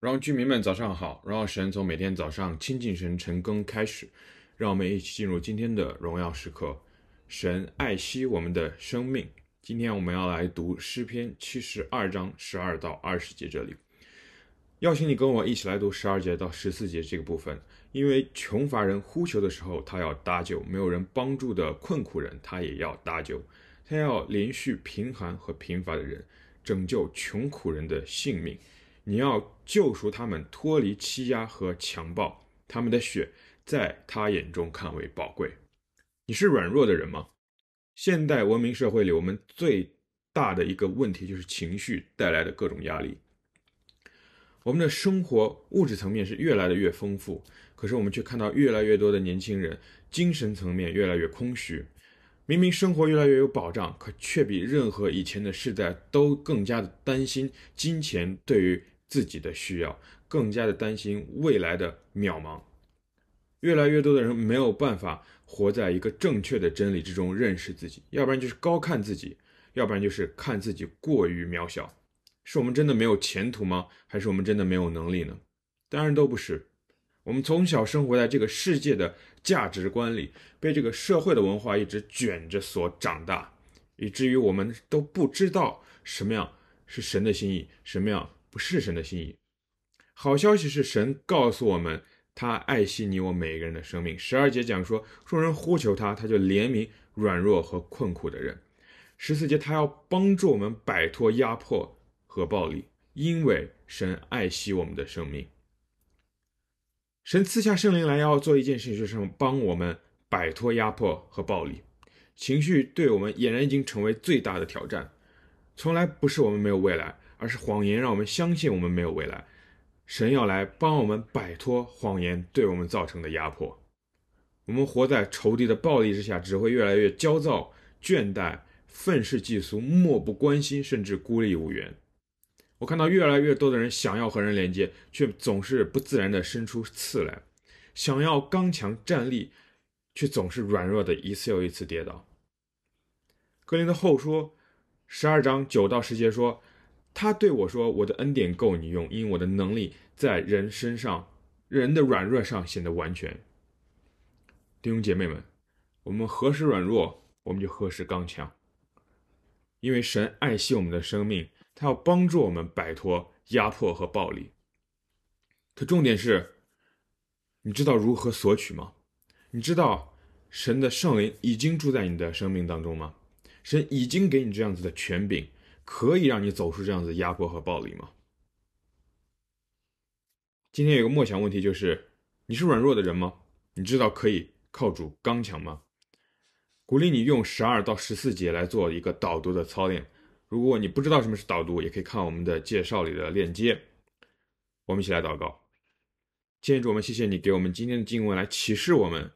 让居民们早上好，让神从每天早上亲近神晨更开始，让我们一起进入今天的荣耀时刻。神爱惜我们的生命。今天我们要来读诗篇七十二章十二到二十节这里。邀请你跟我一起来读十二节到十四节这个部分，因为穷乏人呼求的时候，他要搭救；没有人帮助的困苦人，他也要搭救。他要怜恤贫寒和贫乏的人，拯救穷苦人的性命。你要救赎他们脱离欺压和强暴，他们的血在他眼中看为宝贵。你是软弱的人吗？现代文明社会里，我们最大的一个问题就是情绪带来的各种压力。我们的生活物质层面是越来的越丰富，可是我们却看到越来越多的年轻人精神层面越来越空虚。明明生活越来越有保障，可却比任何以前的世代都更加的担心金钱对于自己的需要，更加的担心未来的渺茫。越来越多的人没有办法活在一个正确的真理之中认识自己，要不然就是高看自己，要不然就是看自己过于渺小。是我们真的没有前途吗？还是我们真的没有能力呢？当然都不是。我们从小生活在这个世界的价值观里，被这个社会的文化一直卷着所长大，以至于我们都不知道什么样是神的心意，什么样。是神的心意。好消息是，神告诉我们，他爱惜你我每一个人的生命。十二节讲说，众人呼求他，他就怜悯软弱和困苦的人。十四节，他要帮助我们摆脱压迫和暴力，因为神爱惜我们的生命。神赐下圣灵来，要做一件事情，就是帮我们摆脱压迫和暴力。情绪对我们俨然已经成为最大的挑战。从来不是我们没有未来。而是谎言让我们相信我们没有未来，神要来帮我们摆脱谎言对我们造成的压迫。我们活在仇敌的暴力之下，只会越来越焦躁、倦怠、愤世嫉俗、漠不关心，甚至孤立无援。我看到越来越多的人想要和人连接，却总是不自然地伸出刺来；想要刚强站立，却总是软弱的一次又一次跌倒。格林的后书十二章九到十节说。他对我说：“我的恩典够你用，因为我的能力在人身上、人的软弱上显得完全。”弟兄姐妹们，我们何时软弱，我们就何时刚强。因为神爱惜我们的生命，他要帮助我们摆脱压迫和暴力。可重点是，你知道如何索取吗？你知道神的圣灵已经住在你的生命当中吗？神已经给你这样子的权柄。可以让你走出这样子的压迫和暴力吗？今天有个默想问题，就是你是软弱的人吗？你知道可以靠主刚强吗？鼓励你用十二到十四节来做一个导读的操练。如果你不知道什么是导读，也可以看我们的介绍里的链接。我们一起来祷告。亲主，我们谢谢你给我们今天的经文来启示我们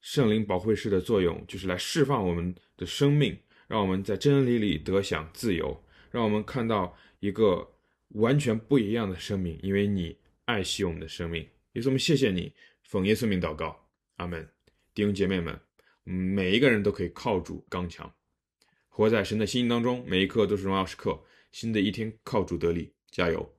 圣灵保惠师的作用，就是来释放我们的生命。让我们在真理里得享自由，让我们看到一个完全不一样的生命，因为你爱惜我们的生命。耶稣，我们谢谢你，奉耶稣名祷告，阿门。弟兄姐妹们，每一个人都可以靠主刚强，活在神的心意当中，每一刻都是荣耀时刻。新的一天靠主得力，加油。